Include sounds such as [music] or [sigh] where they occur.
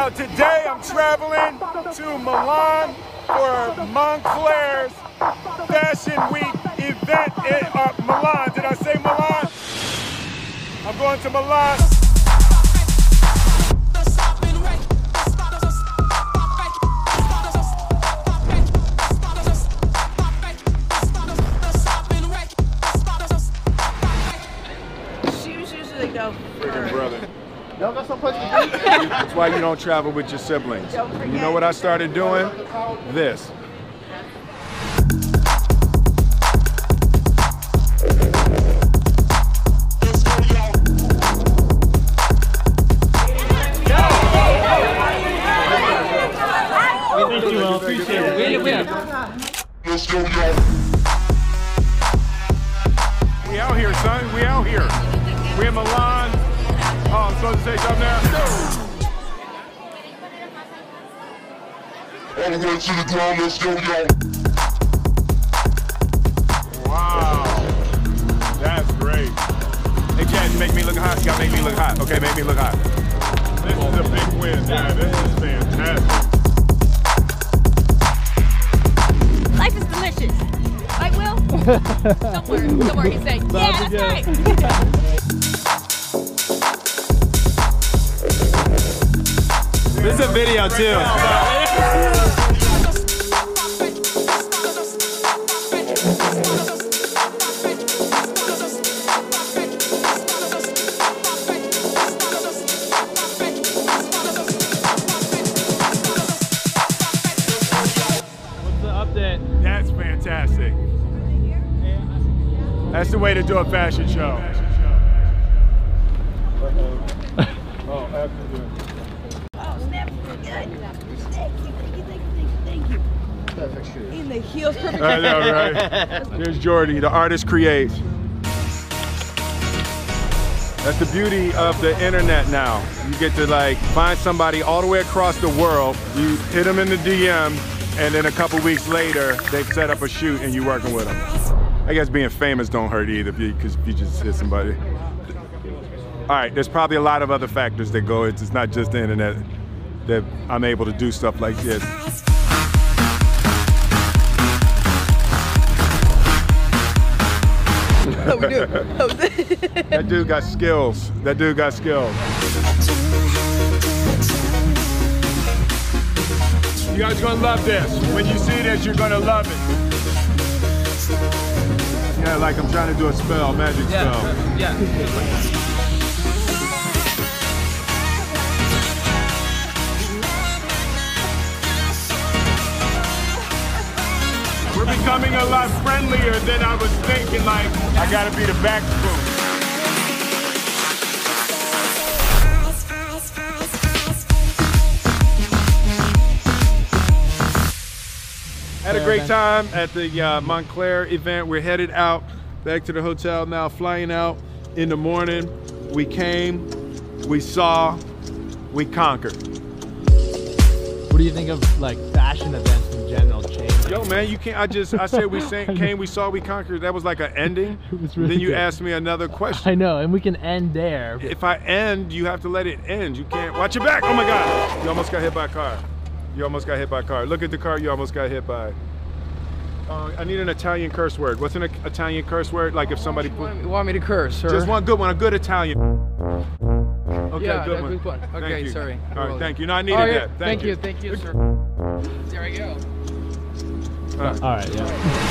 Now today I'm traveling to Milan for Moncler's Fashion Week event in uh, Milan. Did I say Milan? I'm going to Milan. Shoes usually go Freaking brother. [laughs] Y'all got someplace [laughs] to be? That's why you don't travel with your siblings. You know what I started doing? This. Thank you, Will. Appreciate it. We out here, son. We out here. We in Milan. Oh, I'm supposed to say something there? All the way to the ground, let's go, y'all. Wow. That's great. Hey, Jen, make me look hot. You gotta make me look hot. Okay, make me look hot. This is a big win. Yeah, this is fantastic. Life is delicious. Right, Will? [laughs] don't worry. Don't worry. He's saying, yeah, that's right. [laughs] This is a video too. What's the update? That's fantastic. That's the way to do a fashion show. [laughs] Oh, absolutely. Oh, In the heels, perfect. I know, right? [laughs] Here's Jordy, the artist creates. That's the beauty of the internet now. You get to like find somebody all the way across the world. You hit them in the DM, and then a couple weeks later, they've set up a shoot and you're working with them. I guess being famous don't hurt either, because if you just hit somebody. All right, there's probably a lot of other factors that go. It's it's not just the internet that I'm able to do stuff like this. [laughs] How we do? That dude got skills. That dude got skills. You guys gonna love this. When you see this, you're gonna love it. Yeah, like I'm trying to do a spell, magic spell. We're becoming a lot friendlier than I was thinking. Like, I gotta be the back spoon. Had a great time at the uh, Moncler event. We're headed out back to the hotel now, flying out in the morning. We came, we saw, we conquered. What do you think of like fashion events in general change? Yo, man, you can't. I just, I said we [laughs] sang, came, we saw, we conquered. That was like an ending. [laughs] It was really then you good. asked me another question. I know, and we can end there. If I end, you have to let it end. You can't. Watch your back. Oh my God. You almost got hit by a car. You almost got hit by a car. Look at the car you almost got hit by. Uh, I need an Italian curse word. What's an Italian curse word? Like if somebody put. You want me to curse, sir? Just one good one, a good Italian. Okay, yeah, good a one. good one. Thank Okay, you. sorry. All right, thank you. No, I needed Oh, yeah. that. Thank, you, thank you, sir. There we go. All right, yeah.